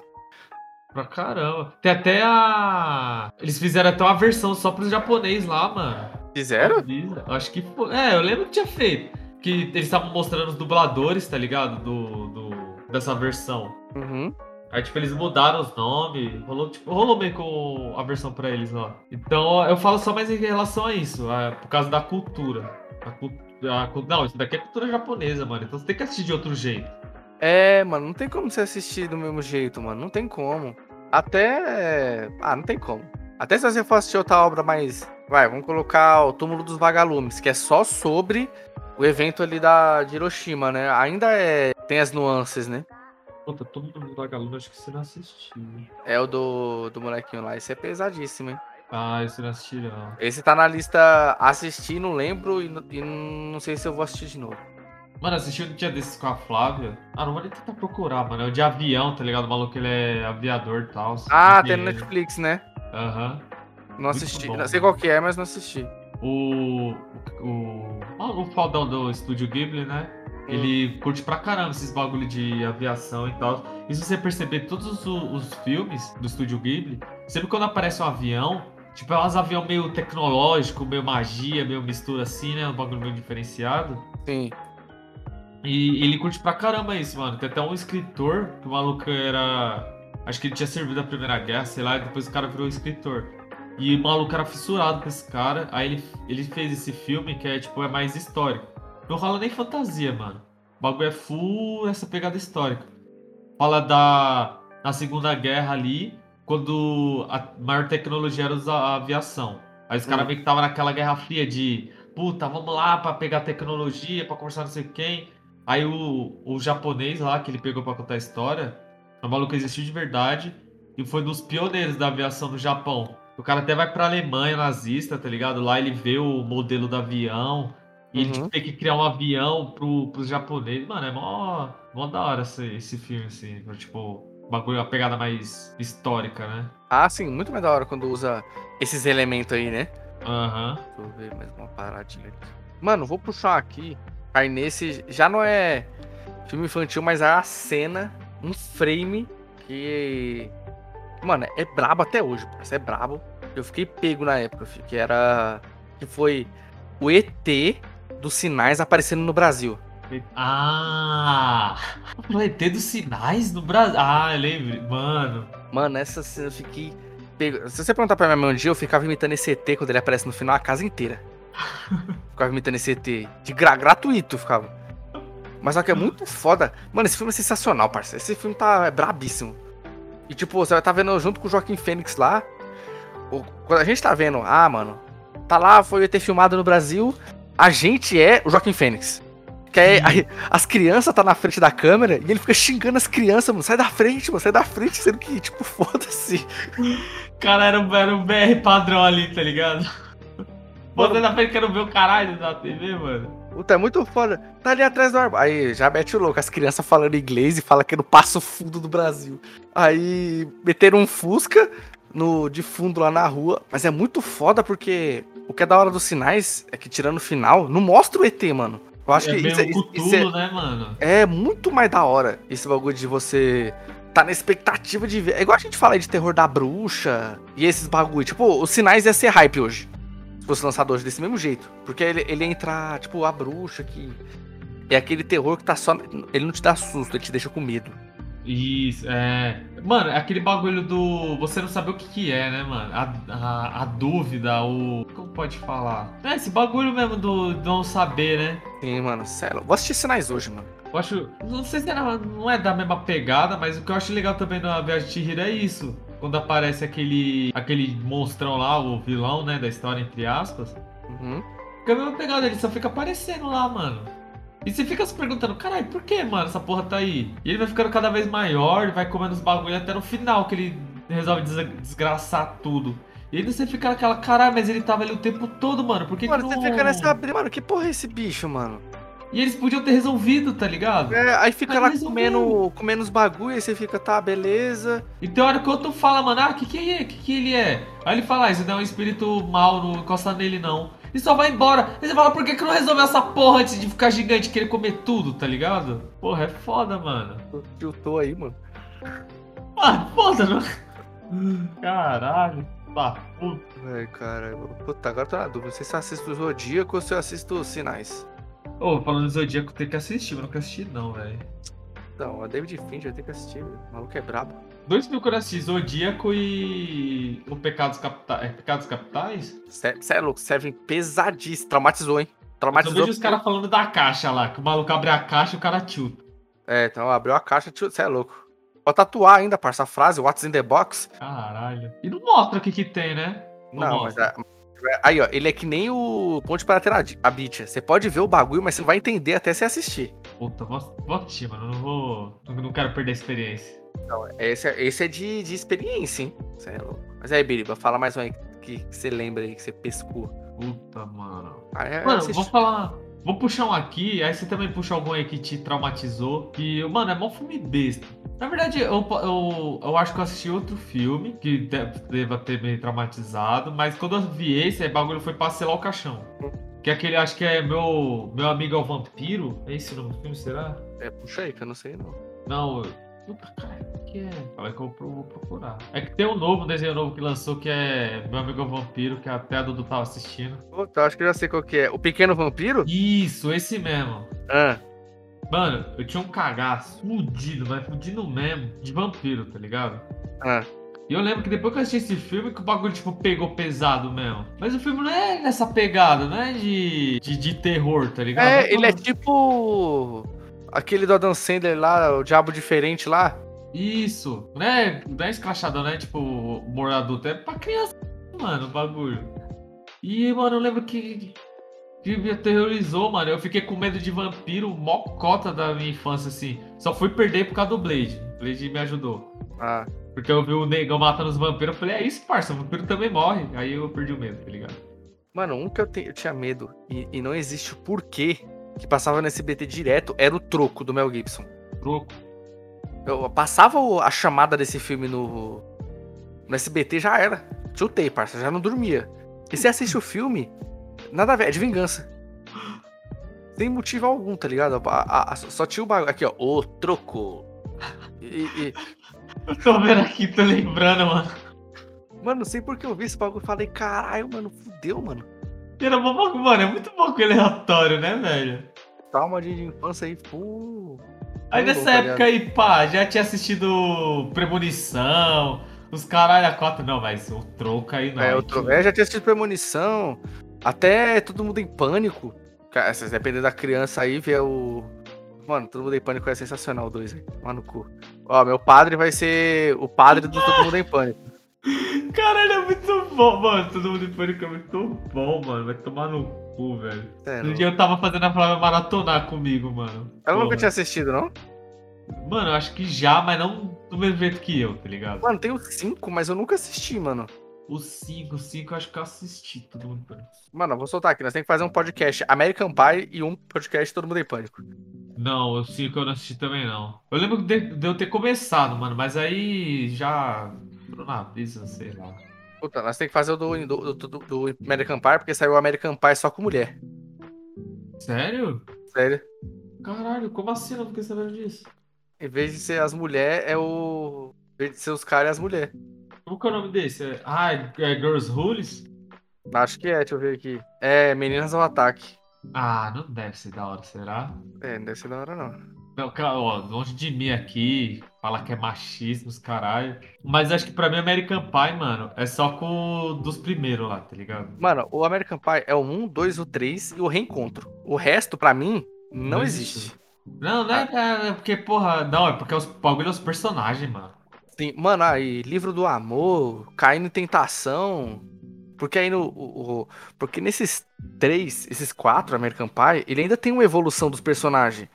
Pra caramba. Tem até a. Eles fizeram até uma versão só pros japonês lá, mano. Fizeram? Acho que foi. É, eu lembro que tinha feito. Que eles estavam mostrando os dubladores, tá ligado? Do, do, dessa versão. Uhum. Aí, tipo, eles mudaram os nomes. Rolou, tipo, rolou meio com a versão pra eles lá. Então, eu falo só mais em relação a isso, a- por causa da cultura. A, cul- a cul- não, isso daqui é cultura japonesa, mano. Então você tem que assistir de outro jeito. É, mano, não tem como você assistir do mesmo jeito, mano. Não tem como. Até. Ah, não tem como. Até se você for assistir outra obra mais. Vai, vamos colocar o Túmulo dos Vagalumes, que é só sobre o evento ali da de Hiroshima, né? Ainda é. Tem as nuances, né? Puta, todo mundo da Galuna, acho que você não assistiu. É o do, do molequinho lá. Esse é pesadíssimo, hein? Ah, esse não assisti, não. Esse tá na lista assistir, não lembro, e, e não sei se eu vou assistir de novo. Mano, assisti um dia desses com a Flávia. Ah, não vou nem tentar procurar, mano. É o de avião, tá ligado? O maluco, ele é aviador e tal. Ah, tem no Netflix, né? Aham. Não Muito assisti. bom, não sei qual que é, mas não assisti. O. O. O, o fodão do estúdio Ghibli, né? Ele curte pra caramba esses bagulho de aviação e tal. E se você perceber todos os, os filmes do estúdio Ghibli, sempre quando aparece um avião, tipo, é uns avião meio tecnológico, meio magia, meio mistura assim, né? Um bagulho meio diferenciado. Sim. E ele curte pra caramba isso, mano. Tem até um escritor, que o maluco era. Acho que ele tinha servido na Primeira Guerra, sei lá, e depois o cara virou escritor. E o maluco era fissurado com esse cara. Aí ele, ele fez esse filme que é, tipo, é mais histórico. Não rola nem fantasia, mano. O bagulho é full essa pegada histórica. Fala da na Segunda Guerra ali, quando a maior tecnologia era a aviação. Aí os caras Hum. meio que tava naquela Guerra Fria de puta, vamos lá pra pegar tecnologia, pra conversar não sei quem. Aí o, o japonês lá, que ele pegou pra contar a história, o maluco existiu de verdade e foi dos pioneiros da aviação no Japão. O cara até vai pra Alemanha nazista, tá ligado? Lá ele vê o modelo do avião, e ele Uhum. tipo, tem que criar um avião pro, pros japoneses. Mano, é mó, mó da hora esse, esse filme, assim. Tipo, bagulho, uma pegada mais histórica, né? Ah, sim, muito mais da hora quando usa esses elementos aí, né? Aham. Deixa eu ver mais uma paradinha aqui. Mano, vou puxar aqui. Aí nesse já não é filme infantil, mas é a cena, um frame que. Mano, é brabo até hoje, parça. É brabo. Eu fiquei pego na época, fi, que era. Que foi o ET dos sinais aparecendo no Brasil. Ah! O ET dos sinais no Brasil. Ah, eu lembro. Mano. Mano, essa cena eu fiquei. Pego. Se você perguntar pra minha mãe um dia, eu ficava imitando esse ET quando ele aparece no final, a casa inteira. ficava imitando esse ET. De gra gratuito, ficava. Mas só que é muito foda. Mano, esse filme é sensacional, parceiro. Esse filme tá é brabíssimo. E tipo, você vai estar vendo junto com o Joaquim Fênix lá. Quando a gente tá vendo, ah, mano, tá lá, foi ET filmado no Brasil. A gente é o Joaquim Fênix. Que aí, aí as crianças tá na frente da câmera e ele fica xingando as crianças, mano. Sai da frente, mano, sai da frente, sendo que, tipo, foda-se. Cara, era um, era um BR padrão ali, tá ligado? Você na frente quero ver o caralho da TV, mano. Puta, é muito foda. Tá ali atrás do armário. Aí já mete o louco, as crianças falando inglês e fala que é no Passo Fundo do Brasil. Aí meteram um Fusca no, de fundo lá na rua. Mas é muito foda porque o que é da hora dos sinais é que, tirando o final, não mostra o ET, mano. Eu acho é que isso, é- isso Cthulhu, né, mano? é, é muito mais da hora esse bagulho de você tá na expectativa de ver. É igual a gente fala aí de terror da bruxa e esses bagulho. Tipo, os sinais ia ser hype hoje. Se fosse lançado hoje desse mesmo jeito. Porque ele, ele entra, tipo, a bruxa que. É aquele terror que tá só. Ele não te dá susto, ele te deixa com medo. Isso, é. Mano, é aquele bagulho do. Você não saber o que, que é, né, mano? A, a, a dúvida, o. Como pode falar? É, esse bagulho mesmo do, do não saber, né? Sim, mano, sério. Vou assistir sinais hoje, mano. Eu acho. Não sei se era, não é da mesma pegada, mas o que eu acho legal também na Viagem de Chihiro é isso. Quando aparece aquele. aquele monstrão lá, o vilão, né, da história, entre aspas. Uhum. Fica a mesma pegada, ele só fica aparecendo lá, mano. E você fica se perguntando, caralho, por que, mano, essa porra tá aí? E ele vai ficando cada vez maior, ele vai comendo os bagulho até no final que ele resolve des- desgraçar tudo. E aí você fica naquela, caralho, mas ele tava ali o tempo todo, mano. Por que Mano, que você não... fica nessa. Mano, que porra é esse bicho, mano? E eles podiam ter resolvido, tá ligado? É, aí fica Mas lá comendo, comendo os bagulho, aí você fica, tá, beleza. E tem hora que o outro fala, mano, ah, que que é? Que que ele é? Aí ele fala, ah, isso não é um espírito mal, não encosta nele não. E só vai embora. Aí você fala, por que que não resolveu essa porra antes de ficar gigante e querer comer tudo, tá ligado? Porra, é foda, mano. Tiltou aí, mano. Ah, foda, não? Caralho. Tá, puta. Ai, cara. Puta, agora eu tô na dúvida. Eu assisto o Zodíaco ou se eu assisto os Sinais. Ô, falando do Zodíaco, tem que assistir, mas não quero assistir não, velho. Não, a David Fincher tem que assistir, velho. O maluco é brabo. Dois mil eu assisti, Zodíaco e... O Pecados Capitais. É Pecados Capitais? Você é louco, serve pesadíssimo. Traumatizou, hein? Eu Traumatizou. vejo os caras falando da caixa lá, que o maluco abre a caixa e o cara tilta. É, então abriu a caixa, você é louco. Pode tatuar ainda, parça, a frase, what's in the box. Caralho. E não mostra o que que tem, né? Não, mas... mostra. é- Aí, ó, ele é que nem o Ponte para a Bitia. Você pode ver o bagulho, mas você não vai entender até você assistir. Puta, vou, vou assistir, mano. Não vou. Não, não quero perder a experiência. Esse, é- esse é de, de experiência, hein? Você é louco. Mas aí, Biriba, fala mais um aí que, que você lembra aí, que você pescou. Puta, mano. Ah, é, Mano, vou falar. Vou puxar um aqui, aí você também puxa algum aí que te traumatizou. Que, mano, é mó filme besta. Na verdade, eu, eu, eu acho que eu assisti outro filme que deva ter me traumatizado, mas quando eu vi esse, aí bagulho foi pra selar o caixão. Que é aquele, acho que é meu, meu amigo é o vampiro. É esse o nome do filme, será? É, puxa aí, que eu não sei não. Não, puta cara, o que é? Fala que eu vou procurar. É que tem um novo desenho novo que lançou que é Meu Amigo é o Vampiro, que até a Dudu tava assistindo. Puta, eu acho que eu já sei qual que é. O Pequeno Vampiro? Isso, esse mesmo. Ah, Mano, eu tinha um cagaço fudido, mas fudido mesmo, de vampiro, tá ligado? ah. E eu lembro que depois que eu assisti esse filme, que o bagulho, tipo, pegou pesado mesmo. Mas o filme não é nessa pegada, não é de, de, de terror, tá ligado? É, ele é tipo. Aquele do Adam Sandler lá, o Diabo Diferente lá. Isso, né? Não é escrachadão, né? Tipo, humor adulto. É pra criança, mano, o bagulho. E, mano, eu lembro que, que me aterrorizou, mano. Eu fiquei com medo de vampiro, mocota da minha infância, assim. Só fui perder por causa do Blade. O Blade me ajudou. Ah, Porque eu vi o negão matando os vampiros, eu falei, é isso, parça, o vampiro também morre. Aí eu perdi o medo, tá ligado? Mano, um que eu, te- eu tinha medo e, e não existe o porquê que passava no SBT direto era o troco do Mel Gibson. Troco. Eu passava a chamada desse filme no, no SBT já era. Chutei, parça, já não dormia. E você assiste o filme, nada a ver, é de vingança. Sem motivo algum, tá ligado? A- a- a- só tinha o bagulho. Aqui, ó, o troco. E, e- Eu tô vendo aqui, tô lembrando, mano. mano, não sei por que eu vi esse bagulho e falei, caralho, mano, fudeu, mano. Era bom, mano, é muito bom com aleatório, né, velho? Trauma de infância aí, pô. Aí Muito nessa tá época aí, pá, já tinha assistido Premonição, os caralho a quatro. Não, mas o troco aí não. É, o Tro- é, já tinha assistido Premonição. Até todo mundo em pânico. Cara, se depender da criança aí, ver o. Mano, todo mundo em pânico é sensacional, dois, aí. Lá no cu. Ó, meu padre vai ser o padre do Todo Mundo em Pânico. Caralho, é muito bom, mano. Todo mundo em pânico é muito bom, mano. Vai tomar no cu, velho. Sério. Um dia eu tava fazendo a Flávia maratonar comigo, mano. Ela nunca Porra. tinha assistido, não? Mano, eu acho que já, mas não do mesmo jeito que eu, tá ligado? Mano, tem os cinco, mas eu nunca assisti, mano. Os 5, 5 eu acho que eu assisti todo mundo. Mano, eu vou soltar aqui. Nós temos que fazer um podcast American Pie e um podcast Todo Mundo em Pânico. Não, os 5 eu não assisti também não. Eu lembro de, de eu ter começado, mano, mas aí já. Entrou na brisa, sei lá. Puta, nós temos que fazer o do, do, do, do American Pie, porque saiu o American Pie só com mulher. Sério? Sério. Caralho, como assim? Eu não fiquei sabendo disso. Em vez de ser as mulheres, é o. Em vez de ser os caras, é as mulheres. Como que é o nome desse? É- Ah, é é Girls Rules? Acho que é, deixa eu ver aqui. É, Meninas ao Ataque. Ah, não deve ser da hora, será? É, não deve ser da hora, não. Não, cara, ó, longe de mim aqui, falar que é machismo, os caralho. Mas acho que pra mim American Pie, mano, é só com dos primeiros lá, tá ligado? Mano, o American Pie é o 1, 2, o 3 e o reencontro. O resto, pra mim, não, Não existe. existe. Não, não é, é- é porque, porra, não, é porque os bagulho é os personagens, mano. Sim, mano, aí, livro do amor, caindo em tentação. Porque aí no. o- o- porque nesses três, esses quatro American Pie, ele ainda tem uma evolução dos personagens.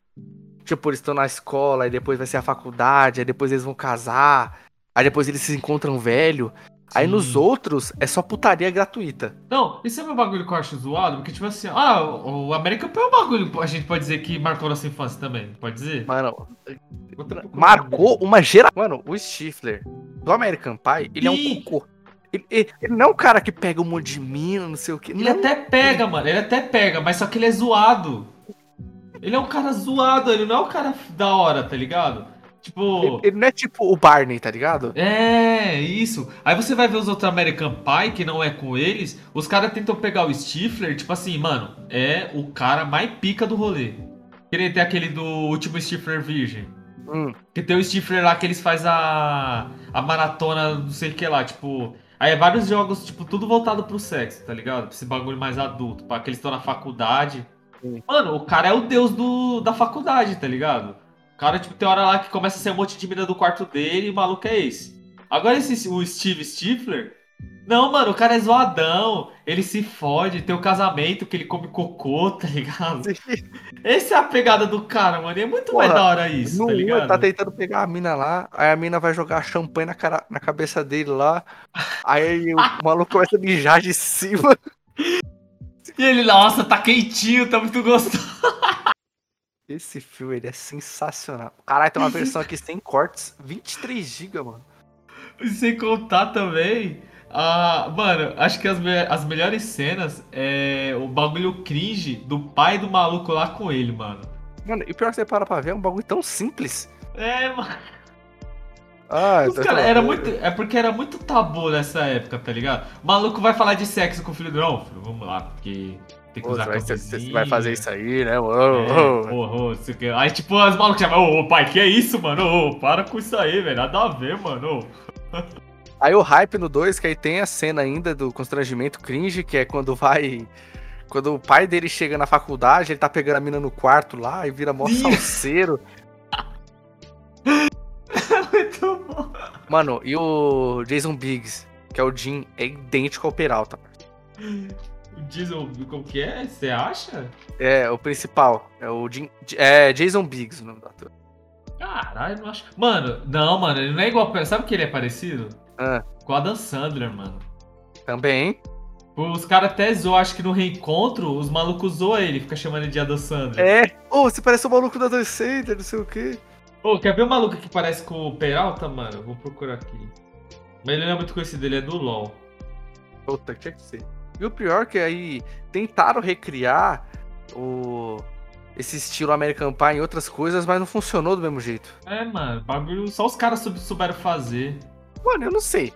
Tipo, eles estão na escola, aí depois vai ser a faculdade, aí depois eles vão casar, aí depois eles se encontram velho. Aí nos Sim. outros é só putaria gratuita. Não, isso é meu bagulho que eu acho zoado, porque, tipo assim, ah, o Pie é um bagulho, a gente pode dizer que marcou nossa infância também, pode dizer? Mano, procurar. marcou uma geração. Mano, o Stifler do American Pie, ele é um cocô. Ele, ele- ele não é um cara que pega um monte de mina, não sei o que. Ele não. até pega, mano, ele até pega, mas só que ele é zoado. Ele é um cara zoado, ele não é um cara da hora, tá ligado? Tipo. Ele, ele não é tipo o Barney, tá ligado? É, isso. Aí você vai ver os outros American Pie, que não é com eles, os caras tentam pegar o Stifler, tipo assim, mano, é o cara mais pica do rolê. Queria ter aquele do último Stifler Virgem. Hum. Que tem o Stifler lá que eles fazem a, a maratona, não sei o que lá, tipo. Aí é vários jogos, tipo, tudo voltado pro sexo, tá ligado? Pra esse bagulho mais adulto, pra que eles estão na faculdade. Sim. Mano, o cara é o deus do, da faculdade, tá ligado? O cara, tipo, tem hora lá que começa a ser um monte de mina do quarto dele e o maluco é esse. Agora esse, o Steve Stifler. Não, mano, o cara é zoadão, ele se fode, tem o casamento que ele come cocô, tá ligado? Essa é a pegada do cara, mano, e é muito mais Porra, da hora isso, no tá um, ele ligado? tá tentando pegar a mina lá, aí a mina vai jogar champanhe na, cara, na cabeça dele lá. Aí o maluco começa a mijar de cima. E ele, nossa, tá quentinho, tá muito gostoso. Esse filme ele é sensacional. Caralho, tem uma versão aqui sem cortes, 23 GB, mano. E sem contar também. Ah, mano, acho que as, me- as melhores cenas é o bagulho cringe do pai do maluco lá com ele, mano. Mano, e o pior que você para pra ver é um bagulho tão simples. É, mano. Ah, Os cara, era muito, é porque era muito tabu nessa época, tá ligado? O maluco vai falar de sexo com o filho do não, filho, vamos lá, porque tem que usar você, vai, fazer isso aí, né? Ô, É, ô, ô. porra, ô, sei o que. Aí, tipo, as malucas chamam, ô, ô, pai, que é isso, mano? Ô, para com isso aí, velho. Nada a ver, mano. Aí o hype no 2, que aí tem a cena ainda do constrangimento cringe, que é quando vai. Quando o pai dele chega na faculdade, ele tá pegando a mina no quarto lá e vira mó salseiro. Muito bom. Mano, e o Jason Biggs, que é o Jim, é idêntico ao Peralta. O Diesel, como que é? Você acha? É, o principal. É o Jim. É Jason Biggs o nome do ator. Caralho, não acho. Mano, não, mano, ele não é igual. Sabe que ele é parecido? Ah, Com o Adam Sandler, mano. também. Os caras até zoam, acho que no reencontro, os malucos zoam ele, fica chamando ele de Adam Sandler. É. Ô, você parece o maluco da Center, não sei o quê. Ô, quer ver o maluco que parece com o Peralta, mano? Vou procurar aqui. Mas ele não é muito conhecido, ele é do LoL. Puta, tinha que ser. E o pior que aí tentaram recriar o esse estilo American Pie em outras coisas, mas não funcionou do mesmo jeito. É, mano, bagulho. Só os caras sou- souberam fazer. Mano, eu não sei.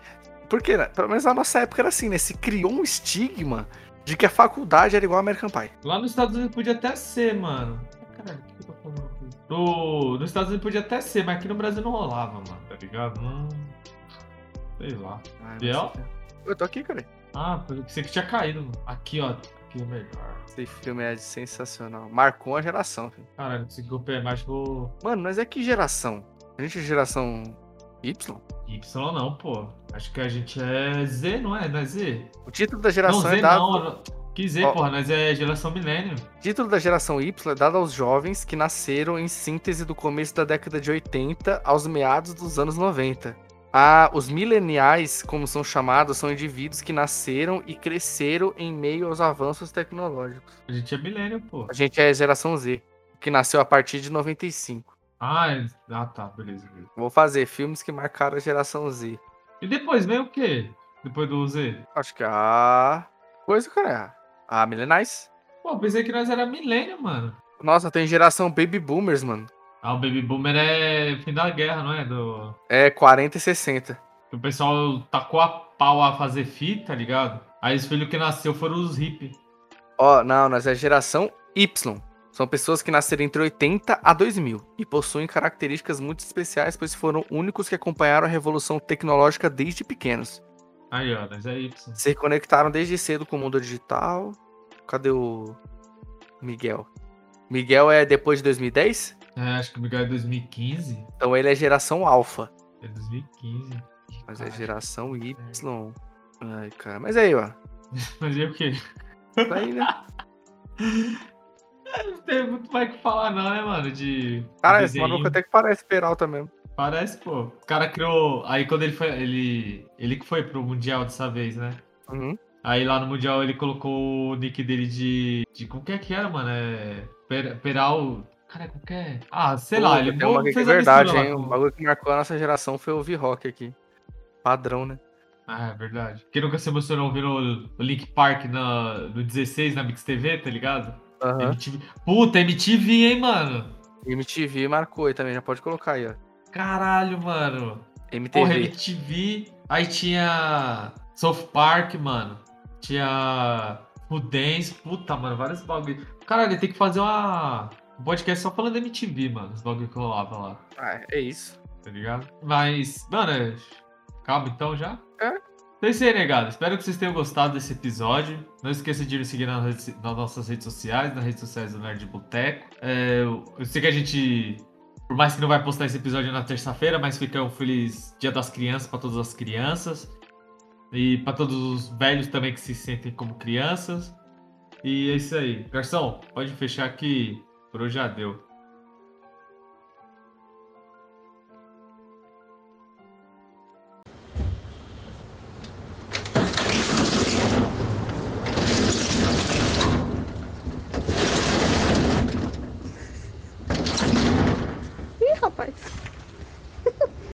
Porque, né, pelo menos na nossa época era assim, né? Se criou um estigma de que a faculdade era igual a American Pie. Lá nos Estados Unidos podia até ser, mano. Caralho, que No, nos Estados Unidos podia até ser, mas aqui no Brasil não rolava, mano, tá ligado? Não. Sei lá. Ai, Biel? Eu tô aqui, cara. Ah, pensei que tinha caído. mano. Aqui, ó. Aqui é melhor. Esse filme é sensacional. Marcou a geração, filho. Caralho, não consegui copiar mais vou. Mano, mas é que geração? A gente é geração Y? Y não, pô. Acho que a gente é Z, não é? Não é Z? O título da geração não, é Z dado. não. não. Que Z, Ó. porra? Nós é geração milênio. Título da geração Y é dado aos jovens que nasceram em síntese do começo da década de 80 aos meados dos anos 90. Ah, os mileniais, como são chamados, são indivíduos que nasceram e cresceram em meio aos avanços tecnológicos. A gente é milênio, pô. A gente é geração Z, que nasceu a partir de 95. Ah, é- ah tá, beleza, beleza. Vou fazer filmes que marcaram a geração Z. E depois vem o quê? Depois do Z? Acho que a coisa, cara, a milenais. Pô, pensei que nós era milênio, mano. Nossa, tem geração baby boomers, mano. Ah, o Baby Boomer é fim da guerra, não é? Do... É 40 e 60. que O pessoal tacou a pau a fazer fita, tá ligado? Aí os filhos que nasceu foram os hippies. Ó, não, nós é geração Y. São pessoas que nasceram entre 80 a 2000 e possuem características muito especiais, pois foram únicos que acompanharam a revolução tecnológica desde pequenos. Aí, ó, nós é Y. Se conectaram desde cedo com o mundo digital. Cadê o Miguel? Miguel é depois de 2010? É, acho que o Miguel é 2015. Então ele é geração alfa. É 2015. Mas é Caralho. geração Y. Ai, cara. Mas aí, ó. Mas e o quê? Tá aí, né? Não tem muito mais o que falar, não, né, mano? De. Cara, esse maluco até que parece Peralta mesmo. Parece, pô. O cara criou. Aí quando ele foi. Ele. Ele que foi pro Mundial dessa vez, né? Uhum. Aí lá no Mundial ele colocou o nick dele de. de como que é que era, mano? É. Per, Peral. Cara, como que é? Ah, sei lá, Pô, ele tem uma que é fez verdade, lá hein? com- O bagulho que marcou a nossa geração foi o V-Rock aqui. Padrão, né? Ah, é verdade. Quem nunca se emocionou ouvindo o, Link Park na, no 16 na Mix TV, tá ligado? Aham. MTV. Puta, MTV, hein, mano? MTV marcou aí também, já pode colocar aí, ó. Caralho, mano. MTV. Porra, MTV. Aí tinha South Park, mano. Tinha Dance. Puta, mano, vários bagulho. Caralho, tem que fazer uma... um podcast só falando da MTV, mano. Os bagulho que rolava lá, Ah, é isso. tá ligado? Mas, mano, é- calma então já? É. Então é isso aí, negado. Espero que vocês tenham gostado desse episódio. Não esqueça de nos seguir nas, redes- nas nossas redes sociais, nas redes sociais do Nerd Boteco. É, eu sei que a gente, por mais que não vai postar esse episódio na terça-feira, mas fica um feliz Dia das Crianças para todas as crianças. E para todos os velhos também que se sentem como crianças. E é isso aí. Garçom, pode fechar que por hoje já deu.